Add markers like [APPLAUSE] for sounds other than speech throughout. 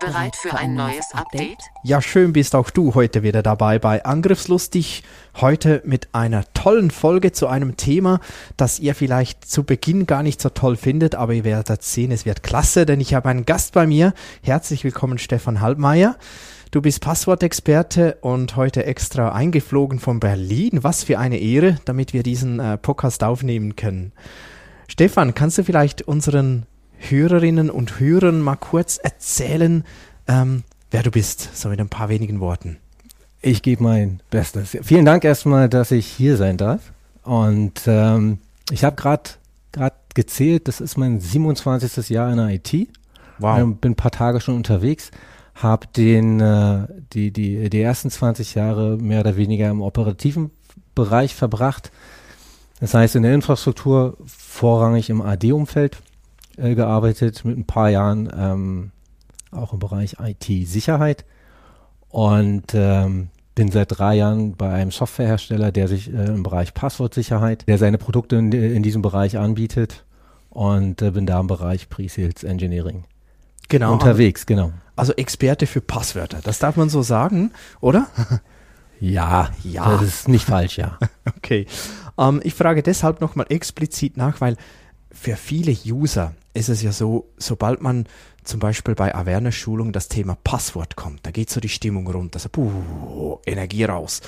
Bereit für ein neues Update? Ja, schön bist auch du heute wieder dabei bei Angriffslustig. Heute mit einer tollen Folge zu einem Thema, das ihr vielleicht zu Beginn gar nicht so toll findet, aber ihr werdet sehen, es wird klasse, denn ich habe einen Gast bei mir. Herzlich willkommen, Stefan Halbmeier. Du bist Passwortexperte und heute extra eingeflogen von Berlin. Was für eine Ehre, damit wir diesen äh, Podcast aufnehmen können. Stefan, kannst du vielleicht unseren Hörerinnen und Hörern mal kurz erzählen, ähm, wer du bist, so mit ein paar wenigen Worten. Ich gebe mein Bestes. Vielen Dank erstmal, dass ich hier sein darf. Und ähm, ich habe gerade gezählt, das ist mein 27. Jahr in der IT. Wow. Ähm, bin ein paar Tage schon unterwegs, habe den äh, die die die ersten 20 Jahre mehr oder weniger im operativen Bereich verbracht. Das heißt in der Infrastruktur vorrangig im AD-Umfeld äh, gearbeitet, mit ein paar Jahren ähm, auch im Bereich IT-Sicherheit und ähm, bin seit drei Jahren bei einem Softwarehersteller, der sich äh, im Bereich Passwortsicherheit, der seine Produkte in, in diesem Bereich anbietet und äh, bin da im Bereich Pre-Sales Engineering genau, unterwegs, genau. Also Experte für Passwörter, das darf man so sagen, oder? [LAUGHS] Ja, ja. Das ist nicht falsch, ja. [LAUGHS] okay. Ähm, ich frage deshalb nochmal explizit nach, weil für viele User ist es ja so, sobald man zum Beispiel bei Awareness-Schulung das Thema Passwort kommt, da geht so die Stimmung runter, so puh, Energie raus.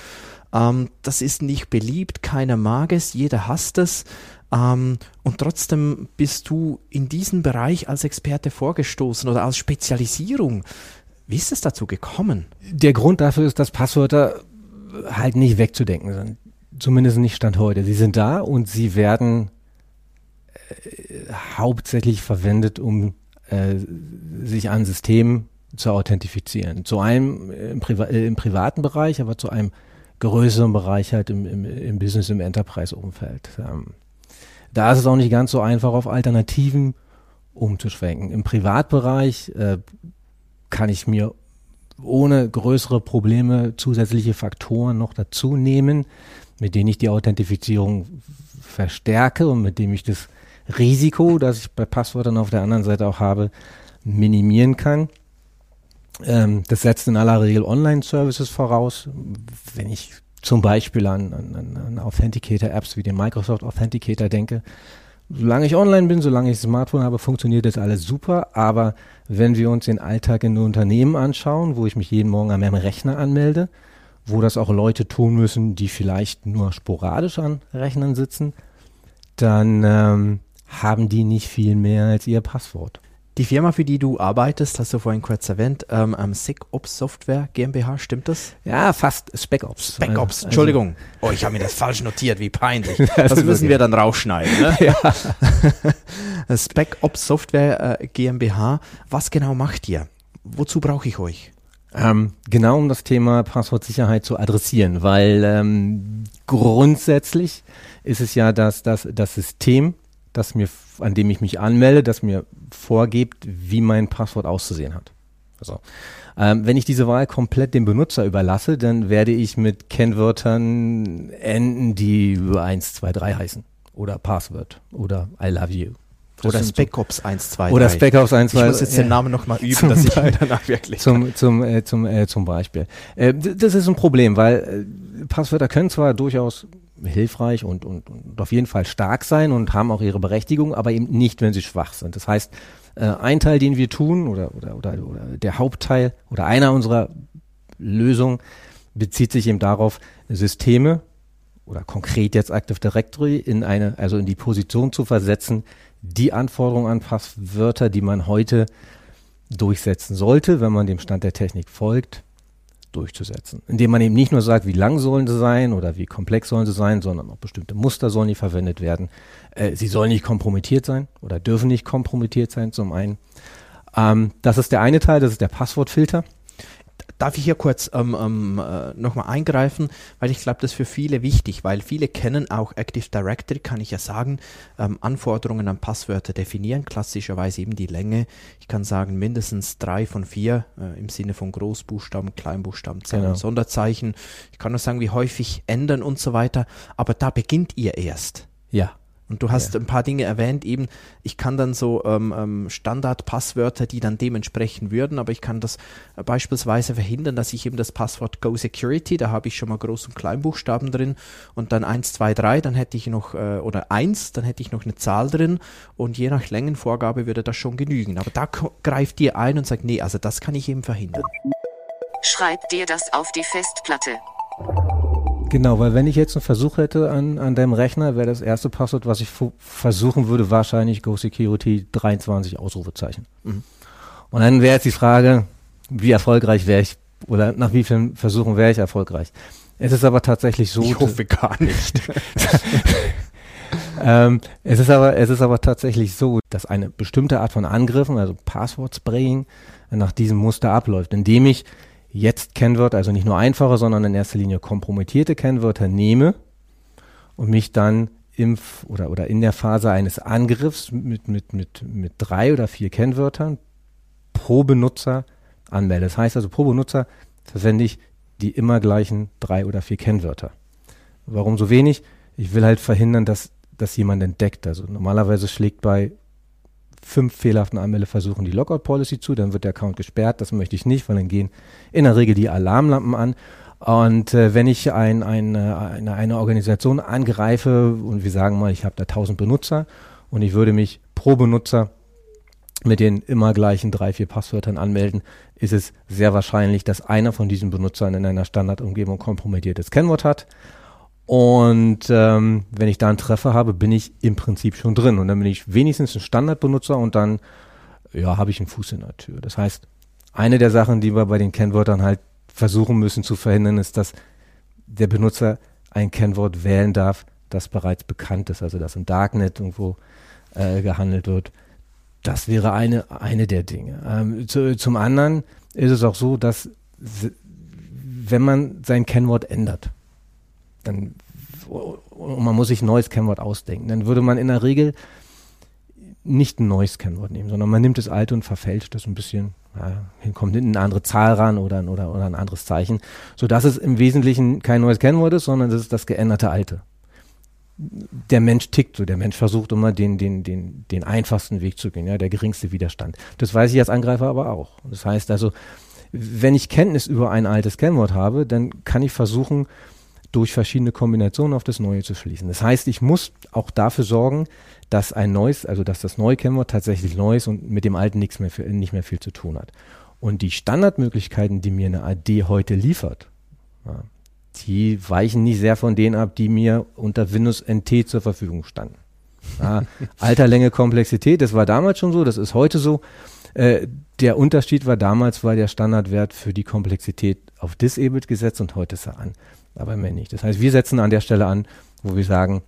Ähm, das ist nicht beliebt, keiner mag es, jeder hasst es. Ähm, und trotzdem bist du in diesen Bereich als Experte vorgestoßen oder als Spezialisierung. Wie ist es dazu gekommen? Der Grund dafür ist, dass Passwörter halt nicht wegzudenken sind. Zumindest nicht Stand heute. Sie sind da und sie werden hauptsächlich verwendet, um äh, sich an Systemen zu authentifizieren. Zu einem im, Priva äh, im privaten Bereich, aber zu einem größeren Bereich halt im, im, im Business, im Enterprise-Umfeld. Ähm, da ist es auch nicht ganz so einfach, auf Alternativen umzuschwenken. Im Privatbereich äh, kann ich mir ohne größere Probleme zusätzliche Faktoren noch dazu nehmen, mit denen ich die Authentifizierung verstärke und mit dem ich das Risiko, das ich bei Passwörtern auf der anderen Seite auch habe, minimieren kann. Ähm, das setzt in aller Regel Online-Services voraus. Wenn ich zum Beispiel an, an, an Authenticator-Apps wie den Microsoft Authenticator denke, solange ich online bin, solange ich Smartphone habe, funktioniert das alles super. Aber wenn wir uns den Alltag in Unternehmen anschauen, wo ich mich jeden Morgen an meinem Rechner anmelde, wo das auch Leute tun müssen, die vielleicht nur sporadisch an Rechnern sitzen, dann ähm, haben die nicht viel mehr als ihr Passwort. Die Firma, für die du arbeitest, hast du vorhin kurz erwähnt, ähm, ähm SecOps Software GmbH, stimmt das? Ja, fast SpecOps. SpecOps, also, Entschuldigung. oh, ich habe mir das falsch notiert, wie peinlich. [LAUGHS] Das, das müssen okay. wir dann rausschneiden. Ne? [LAUGHS] ja. [LAUGHS] SpecOps Software äh, GmbH, was genau macht ihr? Wozu brauche ich euch? Ähm, genau um das Thema Passwortsicherheit zu adressieren, weil ähm, grundsätzlich ist es ja, dass, dass das System das mir, an dem ich mich anmelde, das mir vorgibt, wie mein Passwort auszusehen hat. Also, ähm, wenn ich diese Wahl komplett dem Benutzer überlasse, dann werde ich mit Kennwörtern enden, die 1, 2, 3 heißen. Oder Passwort. Oder I love you. Das oder SpecOps 1, 2, 3. Oder SpecOps 1, 2, 3. Ich muss jetzt den Namen nochmal üben, dass ich ihn danach wirklich Zum, [LAUGHS] zum, äh, zum, äh, zum Beispiel. Äh, das ist ein Problem, weil äh, Passwörter können zwar durchaus hilfreich und, und, und auf jeden Fall stark sein und haben auch ihre Berechtigung, aber eben nicht, wenn sie schwach sind. Das heißt, äh, ein Teil, den wir tun oder, oder, oder, oder der Hauptteil oder einer unserer Lösungen bezieht sich eben darauf, Systeme oder konkret jetzt Active Directory in eine, also in die Position zu versetzen, die Anforderungen an Passwörter, die man heute durchsetzen sollte, wenn man dem Stand der Technik folgt, durchzusetzen. Indem man eben nicht nur sagt, wie lang sollen sie sein oder wie komplex sollen sie sein, sondern auch bestimmte Muster sollen die verwendet werden. Äh, sie sollen nicht kompromittiert sein oder dürfen nicht kompromittiert sein zum einen. Ähm, das ist der eine Teil, das ist der Passwortfilter. Darf ich hier kurz ähm, ähm, äh, nochmal eingreifen, weil ich glaube, das ist für viele wichtig, weil viele kennen auch Active Directory, kann ich ja sagen, ähm, Anforderungen an Passwörter definieren, klassischerweise eben die Länge. Ich kann sagen, mindestens drei von vier äh, im Sinne von Großbuchstaben, Kleinbuchstaben, Zahlen, Genau. Sonderzeichen. Ich kann nur sagen, wie häufig ändern und so weiter, aber da beginnt ihr erst. Ja. Und du hast Ja. ein paar Dinge erwähnt, eben, ich kann dann so ähm, ähm, Standardpasswörter, die dann dementsprechend würden, aber ich kann das äh, beispielsweise verhindern, dass ich eben das Passwort Go Security, da habe ich schon mal Groß- und Kleinbuchstaben drin und dann 1, 2, 3, dann hätte ich noch, äh, oder 1, dann hätte ich noch eine Zahl drin und je nach Längenvorgabe würde das schon genügen. Aber da greift ihr ein und sagt, nee, also das kann ich eben verhindern. Schreib dir das auf die Festplatte. Genau, weil wenn ich jetzt einen Versuch hätte an, an deinem Rechner, wäre das erste Passwort, was ich versuchen würde, wahrscheinlich Go Security 23 Ausrufezeichen. Mhm. Und dann wäre jetzt die Frage, wie erfolgreich wäre ich oder nach wie vielen Versuchen wäre ich erfolgreich. Es ist aber tatsächlich so. Ich hoffe gar nicht. [LAUGHS] ähm, es ist aber, es ist aber tatsächlich so, dass eine bestimmte Art von Angriffen, also Passwort-Spraying, nach diesem Muster abläuft, indem ich jetzt Kennwörter, also nicht nur einfache, sondern in erster Linie kompromittierte Kennwörter nehme und mich dann im oder, oder in der Phase eines Angriffs mit, mit, mit, mit drei oder vier Kennwörtern pro Benutzer anmelde. Das heißt also, pro Benutzer verwende ich die immer gleichen drei oder vier Kennwörter. Warum so wenig? Ich will halt verhindern, dass das jemand entdeckt. Also normalerweise schlägt bei fünf fehlerhaften Anmeldeversuchen die Lockout-Policy zu, dann wird der Account gesperrt. Das möchte ich nicht, weil dann gehen in der Regel die Alarmlampen an. Und äh, wenn ich ein, ein, äh, eine, eine Organisation angreife und wir sagen mal, ich habe da 1000 Benutzer und ich würde mich pro Benutzer mit den immer gleichen drei, vier Passwörtern anmelden, ist es sehr wahrscheinlich, dass einer von diesen Benutzern in einer Standardumgebung kompromittiertes Kennwort hat. Und ähm, wenn ich da einen Treffer habe, bin ich im Prinzip schon drin. Und dann bin ich wenigstens ein Standardbenutzer und dann ja, habe ich einen Fuß in der Tür. Das heißt, eine der Sachen, die wir bei den Kennwörtern halt versuchen müssen zu verhindern, ist, dass der Benutzer ein Kennwort wählen darf, das bereits bekannt ist, also das im Darknet irgendwo äh, gehandelt wird. Das wäre eine, eine der Dinge. Ähm, zu, zum anderen ist es auch so, dass wenn man sein Kennwort ändert, dann und man muss sich ein neues Kennwort ausdenken, dann würde man in der Regel nicht ein neues Kennwort nehmen, sondern man nimmt das alte und verfälscht das ein bisschen, ja, kommt eine andere Zahl ran oder, ein- oder, oder ein anderes Zeichen, sodass es im Wesentlichen kein neues Kennwort ist, sondern das ist das geänderte alte. Der Mensch tickt so, der Mensch versucht immer den, den, den, den einfachsten Weg zu gehen, ja, der geringste Widerstand. Das weiß ich als Angreifer aber auch. Das heißt also, wenn ich Kenntnis über ein altes Kennwort habe, dann kann ich versuchen, durch verschiedene Kombinationen auf das Neue zu schließen. Das heißt, ich muss auch dafür sorgen, dass ein neues, also dass das neue Kennwort tatsächlich neu ist und mit dem alten nichts mehr, nicht mehr viel zu tun hat. Und die Standardmöglichkeiten, die mir eine AD heute liefert, ja, die weichen nicht sehr von denen ab, die mir unter Windows NT zur Verfügung standen. Ja, [LAUGHS] Alter, Länge, Komplexität, das war damals schon so, das ist heute so. Äh, der Unterschied war damals, war der Standardwert für die Komplexität auf Disabled gesetzt und heute ist er an, aber mehr nicht. Das heißt, wir setzen an der Stelle an, wo wir sagen,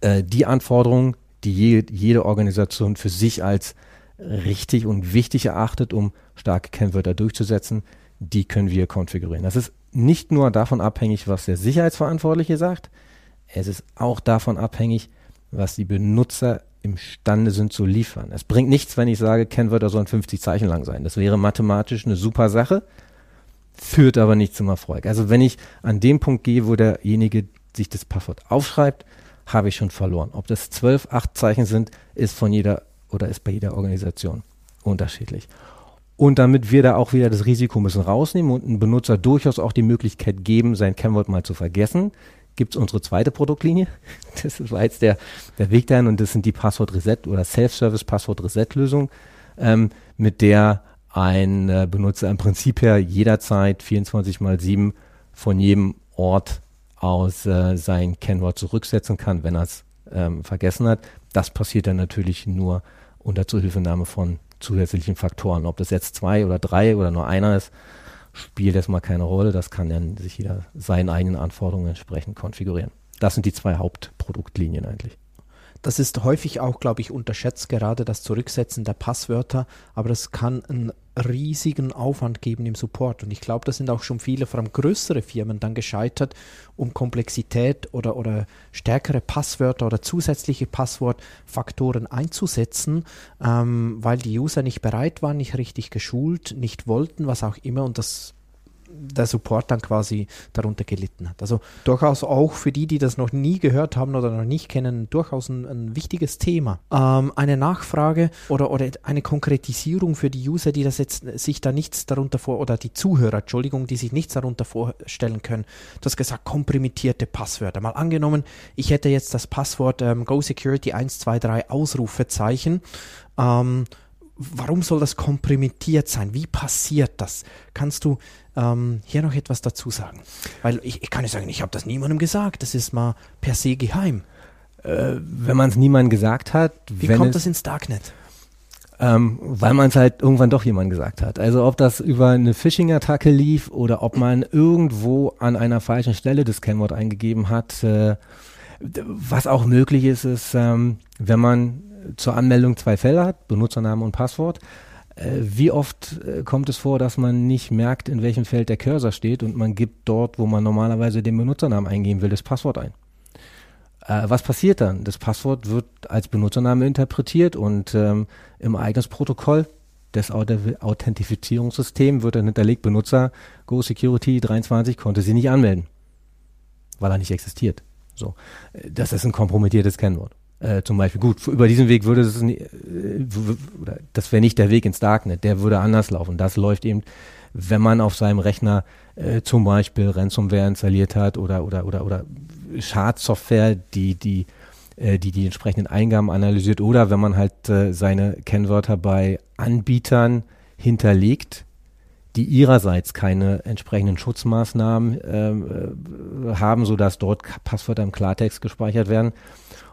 äh, die Anforderungen, die je, jede Organisation für sich als richtig und wichtig erachtet, um starke Kennwörter durchzusetzen, die können wir konfigurieren. Das ist nicht nur davon abhängig, was der Sicherheitsverantwortliche sagt, es ist auch davon abhängig, was die Benutzer imstande sind zu liefern. Es bringt nichts, wenn ich sage, Kennwörter sollen 50 Zeichen lang sein. Das wäre mathematisch eine super Sache, führt aber nicht zum Erfolg. Also wenn ich an dem Punkt gehe, wo derjenige sich das Passwort aufschreibt, habe ich schon verloren. Ob das 12, 8 Zeichen sind, ist von jeder oder ist bei jeder Organisation unterschiedlich. Und damit wir da auch wieder das Risiko bisschen rausnehmen und einem Benutzer durchaus auch die Möglichkeit geben, sein Kennwort mal zu vergessen, gibt es unsere zweite Produktlinie. [LAUGHS] Das war jetzt der, der Weg dahin und das sind die Passwort Reset oder Self-Service Passwort Reset Lösung, ähm, mit der ein äh, Benutzer im Prinzip her jederzeit 24 mal 7 von jedem Ort aus äh, sein Kennwort zurücksetzen kann, wenn er es ähm, vergessen hat. Das passiert dann natürlich nur unter Zuhilfenahme von zusätzlichen Faktoren. Ob das jetzt zwei oder drei oder nur einer ist, spielt erstmal keine Rolle. Das kann dann sich jeder seinen eigenen Anforderungen entsprechend konfigurieren. Das sind die zwei Hauptproduktlinien eigentlich. Das ist häufig auch, glaube ich, unterschätzt, gerade das Zurücksetzen der Passwörter, aber das kann einen riesigen Aufwand geben im Support. Und ich glaube, da sind auch schon viele, vor allem größere Firmen, dann gescheitert, um Komplexität oder, oder stärkere Passwörter oder zusätzliche Passwortfaktoren einzusetzen, ähm, weil die User nicht bereit waren, nicht richtig geschult, nicht wollten, was auch immer. Und das der Support dann quasi darunter gelitten hat. Also durchaus auch für die, die das noch nie gehört haben oder noch nicht kennen, durchaus ein, ein wichtiges Thema. Ähm, eine Nachfrage oder, oder eine Konkretisierung für die User, die das jetzt sich da nichts darunter vor, oder die Zuhörer, Entschuldigung, die sich nichts darunter vorstellen können. Du hast gesagt, komprimierte Passwörter. Mal angenommen, ich hätte jetzt das Passwort ähm, GoSecurity 123 Ausrufezeichen. Ähm, warum soll das komprimiert sein? Wie passiert das? Kannst du ähm, hier noch etwas dazu sagen? Weil ich, ich kann nicht sagen, ich habe das niemandem gesagt, das ist mal per se geheim. Äh, wenn man es niemandem gesagt hat. Wie kommt das ins Darknet? Ähm, weil man es halt irgendwann doch jemand gesagt hat. Also ob das über eine Phishing-Attacke lief oder ob man irgendwo an einer falschen Stelle das Kennwort eingegeben hat. Äh, was auch möglich ist, ist, ähm, wenn man zur Anmeldung zwei Felder hat, Benutzername und Passwort, äh, wie oft äh, kommt es vor, dass man nicht merkt, in welchem Feld der Cursor steht und man gibt dort, wo man normalerweise den Benutzernamen eingeben will, das Passwort ein? Äh, was passiert dann? Das Passwort wird als Benutzername interpretiert und ähm, im Ereignisprotokoll des Authentifizierungssystems wird dann hinterlegt, Benutzer Go Security 23 konnte sie nicht anmelden, weil er nicht existiert. So, das ist ein kompromittiertes Kennwort. Äh, zum Beispiel. Gut, über diesen Weg würde es, äh, das wäre nicht der Weg ins Darknet, der würde anders laufen. Das läuft eben, wenn man auf seinem Rechner äh, zum Beispiel Ransomware installiert hat oder, oder, oder, oder Schadsoftware, die, die, äh, die die entsprechenden Eingaben analysiert oder wenn man halt äh, seine Kennwörter bei Anbietern hinterlegt, die ihrerseits keine entsprechenden Schutzmaßnahmen äh, haben, sodass dort Passwörter im Klartext gespeichert werden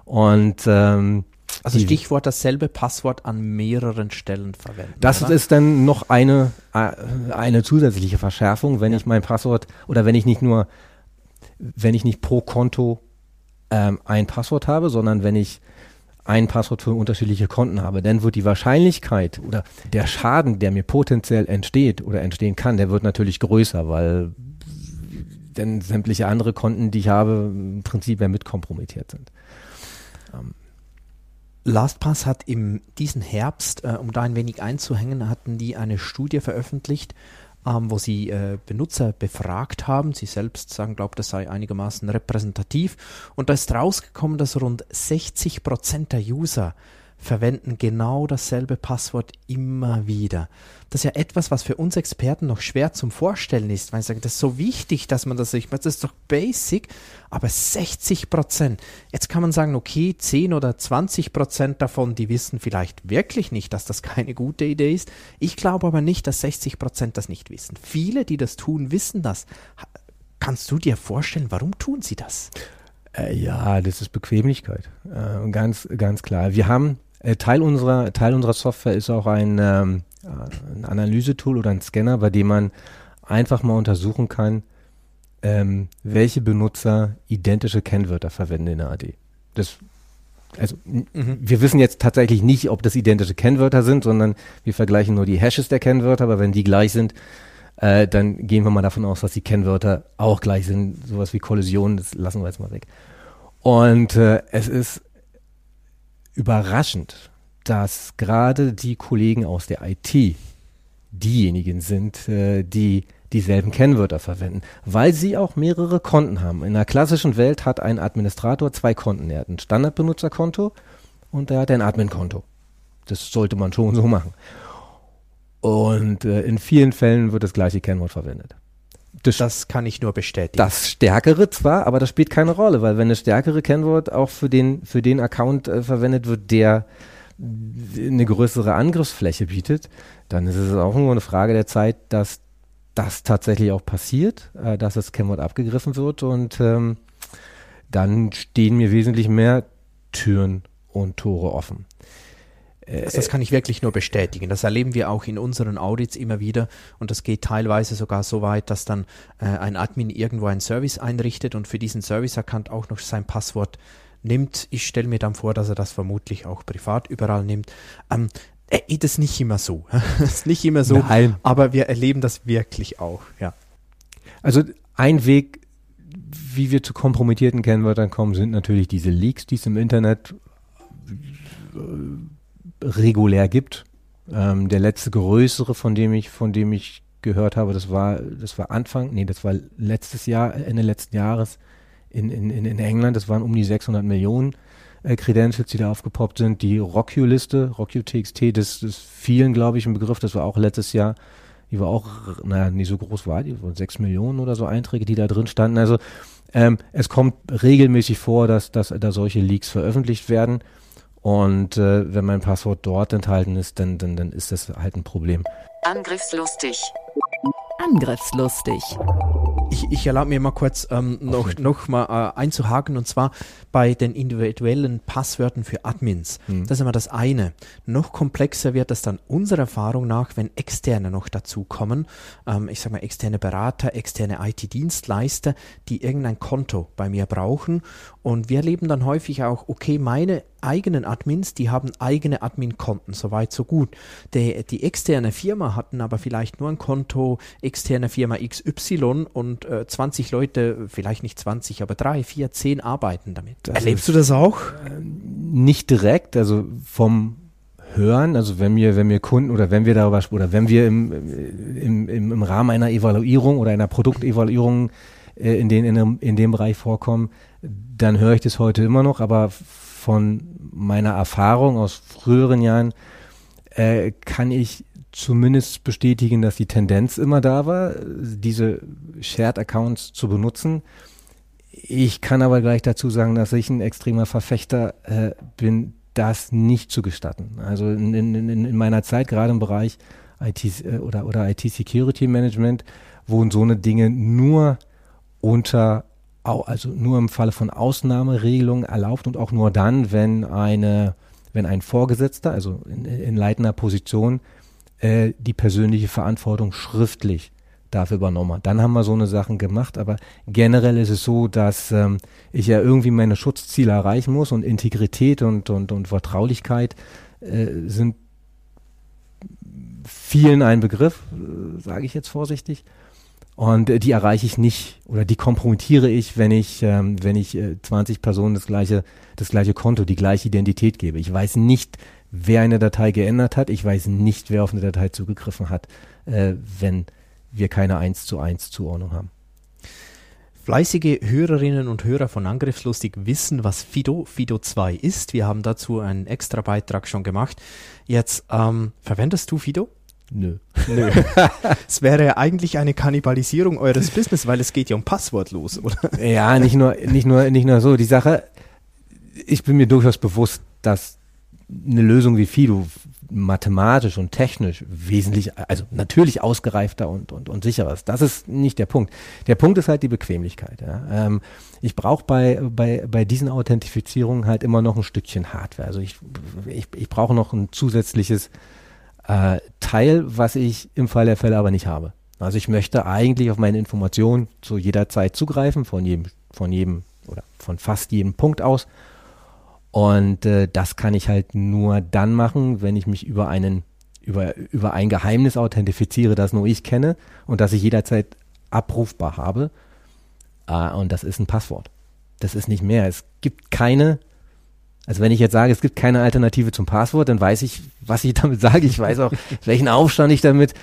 und ähm, also Stichwort dasselbe Passwort an mehreren Stellen verwenden. Das oder? ist dann noch eine, äh, eine zusätzliche Verschärfung, wenn ja. ich mein Passwort oder wenn ich nicht nur, wenn ich nicht pro Konto ähm, ein Passwort habe, sondern wenn ich ein Passwort für unterschiedliche Konten habe, dann wird die Wahrscheinlichkeit oder der Schaden, der mir potenziell entsteht oder entstehen kann, der wird natürlich größer, weil denn sämtliche andere Konten, die ich habe, im Prinzip ja mit kompromittiert sind. Ähm, LastPass hat im diesen Herbst, äh, um da ein wenig einzuhängen, hatten die eine Studie veröffentlicht, ähm, wo sie äh, Benutzer befragt haben. Sie selbst sagen, glaubt, das sei einigermaßen repräsentativ. Und da ist rausgekommen, dass rund 60 Prozent der User verwenden genau dasselbe Passwort immer wieder. Das ist ja etwas, was für uns Experten noch schwer zum Vorstellen ist, weil ich sage, das ist so wichtig, dass man das nicht macht. Das ist doch basic, aber 60 Prozent. Jetzt kann man sagen, okay, 10 oder 20 Prozent davon, die wissen vielleicht wirklich nicht, dass das keine gute Idee ist. Ich glaube aber nicht, dass 60 Prozent das nicht wissen. Viele, die das tun, wissen das. Kannst du dir vorstellen, warum tun sie das? Äh, ja, das ist Bequemlichkeit. Äh, ganz, ganz klar. Wir haben Teil unserer, Teil unserer Software ist auch ein, ähm, ein Analysetool oder ein Scanner, bei dem man einfach mal untersuchen kann, ähm, welche Benutzer identische Kennwörter verwenden in der AD. Das, also mhm. wir wissen jetzt tatsächlich nicht, ob das identische Kennwörter sind, sondern wir vergleichen nur die Hashes der Kennwörter, aber wenn die gleich sind, äh, dann gehen wir mal davon aus, dass die Kennwörter auch gleich sind. Sowas wie Kollision, das lassen wir jetzt mal weg. Und äh, es ist überraschend, dass gerade die Kollegen aus der IT diejenigen sind, äh, die dieselben Kennwörter verwenden, weil sie auch mehrere Konten haben. In der klassischen Welt hat ein Administrator zwei Konten. Er hat ein Standardbenutzerkonto und er hat ein Admin-Konto. Das sollte man schon so machen. Und äh, in vielen Fällen wird das gleiche Kennwort verwendet. Das, das, kann ich nur bestätigen. Das stärkere zwar, aber das spielt keine Rolle, weil wenn das stärkere Kennwort auch für den, für den Account äh, verwendet wird, der eine größere Angriffsfläche bietet, dann ist es auch nur eine Frage der Zeit, dass das tatsächlich auch passiert, äh, dass das Kennwort abgegriffen wird und ähm, dann stehen mir wesentlich mehr Türen und Tore offen. Also das kann ich wirklich nur bestätigen. Das erleben wir auch in unseren Audits immer wieder und das geht teilweise sogar so weit, dass dann äh, ein Admin irgendwo einen Service einrichtet und für diesen Service-Account auch noch sein Passwort nimmt. Ich stelle mir dann vor, dass er das vermutlich auch privat überall nimmt. Ähm, äh, das ist nicht immer so. [LAUGHS] das ist nicht immer so, Nein. aber wir erleben das wirklich auch, ja. Also ein Weg, wie wir zu kompromittierten Kennwörtern kommen, sind natürlich diese Leaks, die es im Internet äh, regulär gibt. Ähm, der letzte größere, von dem ich, von dem ich gehört habe, das war, das war Anfang, nee, das war letztes Jahr, Ende letzten Jahres in, in, in England. Das waren um die 600 Millionen äh, Credentials, die da aufgepoppt sind. Die RockU-Liste, RockU-TXT, das ist vielen, glaube ich, ein Begriff. Das war auch letztes Jahr. Die war auch, naja, nicht so groß war die, waren sechs Millionen oder so Einträge, die da drin standen. Also ähm, es kommt regelmäßig vor, dass, dass da solche Leaks veröffentlicht werden. Und äh, wenn mein Passwort dort enthalten ist, dann, dann, dann ist das halt ein Problem. Angriffslustig. Angriffslustig. Ich, ich erlaube mir mal kurz ähm, noch, noch mal äh, einzuhaken und zwar bei den individuellen Passwörtern für Admins. Hm. Das ist immer das eine. Noch komplexer wird es dann unserer Erfahrung nach, wenn Externe noch dazukommen. Ähm, ich sage mal externe Berater, externe IT-Dienstleister, die irgendein Konto bei mir brauchen. Und wir erleben dann häufig auch, okay, meine eigenen Admins, die haben eigene Admin-Konten, soweit so gut. Die, die externe Firma hatten aber vielleicht nur ein Konto externe Firma XY und äh, 20 Leute, vielleicht nicht 20, aber drei, vier, zehn arbeiten damit. Das Erlebst du das auch? nicht direkt, also vom Hören, also wenn wir, wenn wir Kunden oder wenn wir darüber oder wenn wir im, im, im, im Rahmen einer Evaluierung oder einer Produktevaluierung äh, in, den, in, dem, in dem Bereich vorkommen, dann höre ich das heute immer noch, aber von meiner Erfahrung aus früheren Jahren äh, kann ich zumindest bestätigen, dass die Tendenz immer da war, diese Shared Accounts zu benutzen. Ich kann aber gleich dazu sagen, dass ich ein extremer Verfechter äh, bin, das nicht zu gestatten. Also in, in, in, in meiner Zeit, gerade im Bereich IT äh, oder, oder IT-Security Management, wurden so eine Dinge nur unter, also nur im Falle von Ausnahmeregelungen erlaubt und auch nur dann, wenn eine, wenn ein Vorgesetzter, also in, in leitender Position, äh, die persönliche Verantwortung schriftlich dafür übernommen hat. Dann haben wir so eine Sachen gemacht, aber generell ist es so, dass ähm, ich ja irgendwie meine Schutzziele erreichen muss und Integrität und, und, und Vertraulichkeit äh, sind vielen ein Begriff, äh, sage ich jetzt vorsichtig. Und äh, die erreiche ich nicht oder die kompromittiere ich, wenn ich, ähm, wenn ich äh, 20 Personen das gleiche, das gleiche Konto, die gleiche Identität gebe. Ich weiß nicht, wer eine Datei geändert hat. Ich weiß nicht, wer auf eine Datei zugegriffen hat, äh, wenn wir keine 1 zu 1 Zuordnung haben. Fleißige Hörerinnen und Hörer von Angriffslustig wissen, was Fido, Fido 2 ist. Wir haben dazu einen extra Beitrag schon gemacht. Jetzt, ähm, verwendest du Fido? Nö. Nö. [LAUGHS] es wäre ja eigentlich eine Kannibalisierung eures Business, weil es geht ja um Passwortlos, oder? Ja, nicht nur, nicht nur, nicht nur so. Die Sache, ich bin mir durchaus bewusst, dass eine Lösung wie Fido mathematisch und technisch wesentlich, also natürlich ausgereifter und, und, und sicherer ist. Das ist nicht der Punkt. Der Punkt ist halt die Bequemlichkeit. Ja. Ähm, ich brauche bei, bei, bei diesen Authentifizierungen halt immer noch ein Stückchen Hardware. Also ich, ich, ich brauche noch ein zusätzliches äh, Teil, was ich im Fall der Fälle aber nicht habe. Also ich möchte eigentlich auf meine Informationen zu jeder Zeit zugreifen, von jedem, von jedem oder von fast jedem Punkt aus. Und äh, das kann ich halt nur dann machen, wenn ich mich über einen, über, über ein Geheimnis authentifiziere, das nur ich kenne und das ich jederzeit abrufbar habe. Äh, und das ist ein Passwort. Das ist nicht mehr. Es gibt keine, also wenn ich jetzt sage, es gibt keine Alternative zum Passwort, dann weiß ich, was ich [LAUGHS] damit sage. Ich weiß auch, welchen Aufstand ich damit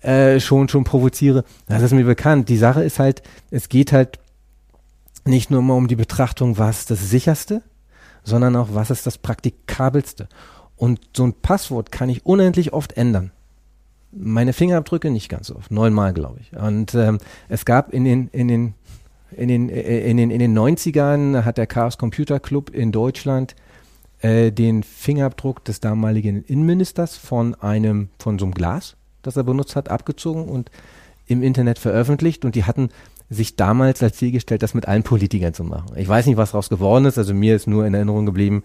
äh, schon, schon provoziere. Das ist mir bekannt. Die Sache ist halt, es geht halt nicht nur mal um die Betrachtung, was das sicherste, sondern auch, was ist das praktikabelste. Und so ein Passwort kann ich unendlich oft ändern. Meine Fingerabdrücke nicht ganz so oft, neunmal, glaube ich. Und ähm, es gab in den, in den in den, äh, in, den, in den 90ern hat der Chaos Computer Club in Deutschland äh, den Fingerabdruck des damaligen Innenministers von einem, von so einem Glas, das er benutzt hat, abgezogen und im Internet veröffentlicht. Und die hatten sich damals als Ziel gestellt, das mit allen Politikern zu machen. Ich weiß nicht, was daraus geworden ist. Also mir ist nur in Erinnerung geblieben,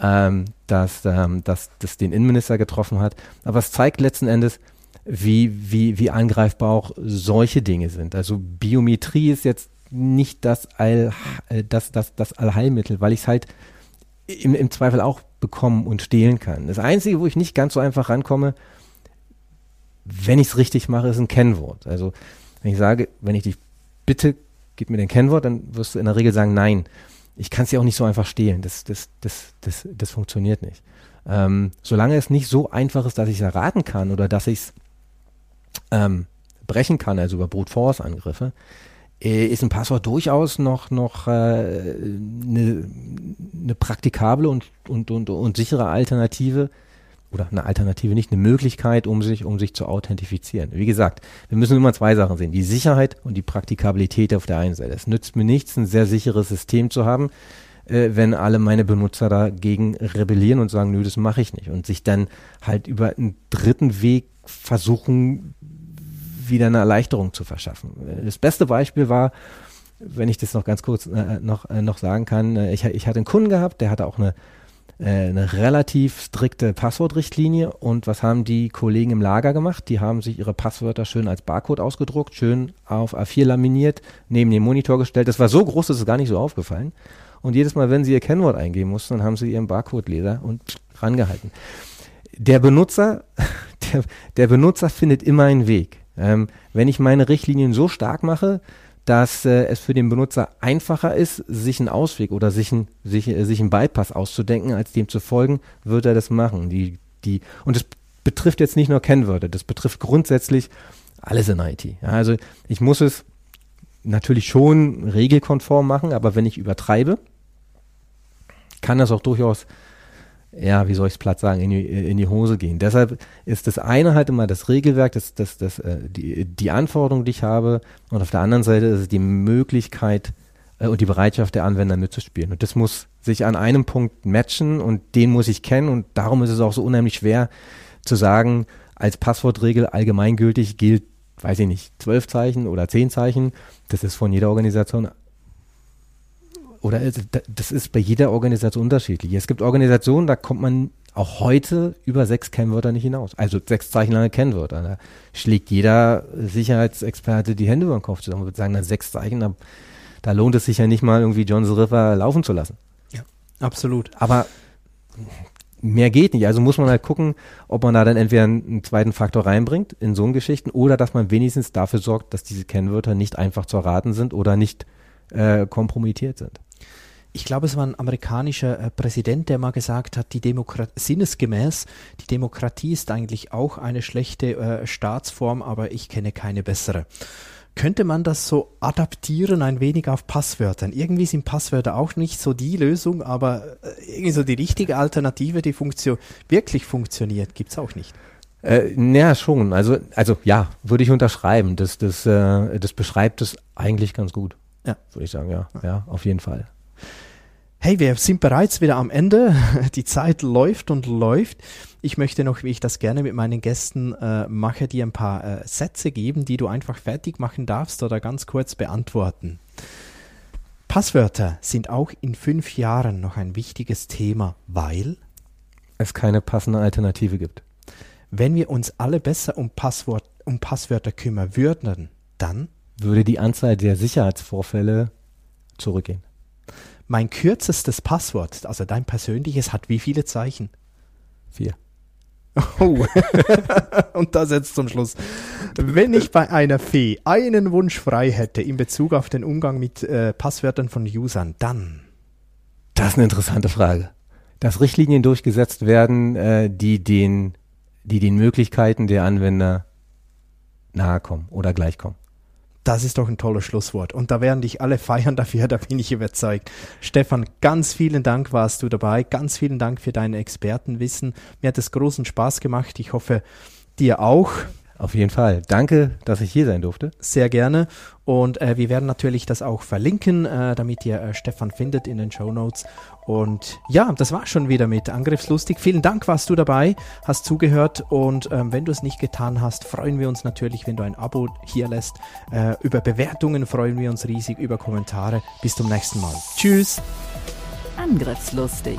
ähm, dass, ähm, dass das den Innenminister getroffen hat. Aber es zeigt letzten Endes, wie, wie, wie angreifbar auch solche Dinge sind. Also Biometrie ist jetzt nicht das, All, äh, das, das, das Allheilmittel, weil ich es halt im, im Zweifel auch bekommen und stehlen kann. Das Einzige, wo ich nicht ganz so einfach rankomme, wenn ich es richtig mache, ist ein Kennwort. Also wenn ich sage, wenn ich dich bitte, gib mir den Kennwort, dann wirst du in der Regel sagen, nein. Ich kann es ja auch nicht so einfach stehlen. Das, das, das, das, das funktioniert nicht. Ähm, solange es nicht so einfach ist, dass ich es erraten kann oder dass ich es ähm, brechen kann, also über Brute Force Angriffe, ist ein Passwort durchaus noch noch eine äh, ne praktikable und, und, und, und sichere Alternative oder eine Alternative nicht, eine Möglichkeit, um sich, um sich zu authentifizieren. Wie gesagt, wir müssen immer zwei Sachen sehen. Die Sicherheit und die Praktikabilität auf der einen Seite. Es nützt mir nichts, ein sehr sicheres System zu haben, äh, wenn alle meine Benutzer dagegen rebellieren und sagen, nö, das mache ich nicht. Und sich dann halt über einen dritten Weg versuchen, wieder eine Erleichterung zu verschaffen. Das beste Beispiel war, wenn ich das noch ganz kurz äh, noch, äh, noch sagen kann, äh, ich, ich hatte einen Kunden gehabt, der hatte auch eine, äh, eine relativ strikte Passwortrichtlinie und was haben die Kollegen im Lager gemacht? Die haben sich ihre Passwörter schön als Barcode ausgedruckt, schön auf A4 laminiert, neben den Monitor gestellt. Das war so groß, dass es gar nicht so aufgefallen. Und jedes Mal, wenn sie ihr Kennwort eingeben mussten, dann haben sie ihren Barcode-Leser und rangehalten. Der Benutzer, [LAUGHS] der, der Benutzer findet immer einen Weg. Ähm, wenn ich meine Richtlinien so stark mache, dass äh, es für den Benutzer einfacher ist, sich einen Ausweg oder sich, ein, sich, äh, sich einen Bypass auszudenken, als dem zu folgen, wird er das machen. Die, die, und das betrifft jetzt nicht nur Kennwörter, das betrifft grundsätzlich alles in IT. Ja, also ich muss es natürlich schon regelkonform machen, aber wenn ich übertreibe, kann das auch durchaus ja, wie soll ich es platt sagen, in die, in die Hose gehen. Deshalb ist das eine halt immer das Regelwerk, das, das, das, äh, die, die Anforderung, die ich habe, und auf der anderen Seite ist es die Möglichkeit äh, und die Bereitschaft der Anwender mitzuspielen. Und das muss sich an einem Punkt matchen und den muss ich kennen und darum ist es auch so unheimlich schwer zu sagen, als Passwortregel allgemeingültig gilt, weiß ich nicht, zwölf Zeichen oder zehn Zeichen. Das ist von jeder Organisation oder das ist bei jeder Organisation unterschiedlich. Es gibt Organisationen, da kommt man auch heute über sechs Kennwörter nicht hinaus. Also sechs Zeichen lange Kennwörter. Da schlägt jeder Sicherheitsexperte die Hände über den Kopf zusammen und würde sagen, na, sechs Zeichen, da, da lohnt es sich ja nicht mal irgendwie John the River laufen zu lassen. Ja, absolut. Aber mehr geht nicht. Also muss man halt gucken, ob man da dann entweder einen zweiten Faktor reinbringt in so einen Geschichten oder dass man wenigstens dafür sorgt, dass diese Kennwörter nicht einfach zu erraten sind oder nicht äh, kompromittiert sind ich glaube, es war ein amerikanischer äh, Präsident, der mal gesagt hat, die Demokratie, sinnesgemäß, die Demokratie ist eigentlich auch eine schlechte äh, Staatsform, aber ich kenne keine bessere. Könnte man das so adaptieren ein wenig auf Passwörtern? Irgendwie sind Passwörter auch nicht so die Lösung, aber äh, irgendwie so die richtige Alternative, die Funktion wirklich funktioniert, gibt's auch nicht. Äh, naja, schon. Also, also ja, würde ich unterschreiben. Das, das, äh, das beschreibt es eigentlich ganz gut. Ja. Würde ich sagen, ja. Ja, auf jeden Fall. Hey, wir sind bereits wieder am Ende. [LAUGHS] Die Zeit läuft und läuft. Ich möchte noch, wie ich das gerne mit meinen Gästen äh, mache, dir ein paar äh, Sätze geben, die du einfach fertig machen darfst oder ganz kurz beantworten. Passwörter sind auch in fünf Jahren noch ein wichtiges Thema, weil es keine passende Alternative gibt. Wenn wir uns alle besser um, Passwort, um Passwörter kümmern würden, dann würde die Anzahl der Sicherheitsvorfälle zurückgehen. Mein kürzestes Passwort, also dein persönliches, hat wie viele Zeichen? Vier. Oh, [LAUGHS] und das jetzt zum Schluss. Wenn ich bei einer Fee einen Wunsch frei hätte in Bezug auf den Umgang mit äh, Passwörtern von Usern, dann. Das ist eine interessante Frage. Dass Richtlinien durchgesetzt werden, äh, die den, die den Möglichkeiten der Anwender nahe kommen oder gleichkommen. Das ist doch ein tolles Schlusswort. Und da werden dich alle [LAUGHS] feiern dafür, da bin ich überzeugt. Stefan, ganz vielen Dank warst du dabei. Ganz vielen Dank für dein Expertenwissen. Mir hat es großen Spaß gemacht. Ich hoffe, dir auch. Auf jeden Fall. Danke, dass ich hier sein durfte. Sehr gerne. Und äh, wir werden natürlich das auch verlinken, äh, damit ihr äh, Stefan findet in den Show Notes. Und ja, das war schon wieder mit Angriffslustig. Vielen Dank, warst du dabei, hast zugehört. Und ähm, wenn du es nicht getan hast, freuen wir uns natürlich, wenn du ein Abo hier lässt. Äh, über Bewertungen freuen wir uns riesig, über Kommentare. Bis zum nächsten Mal. Tschüss. Angriffslustig.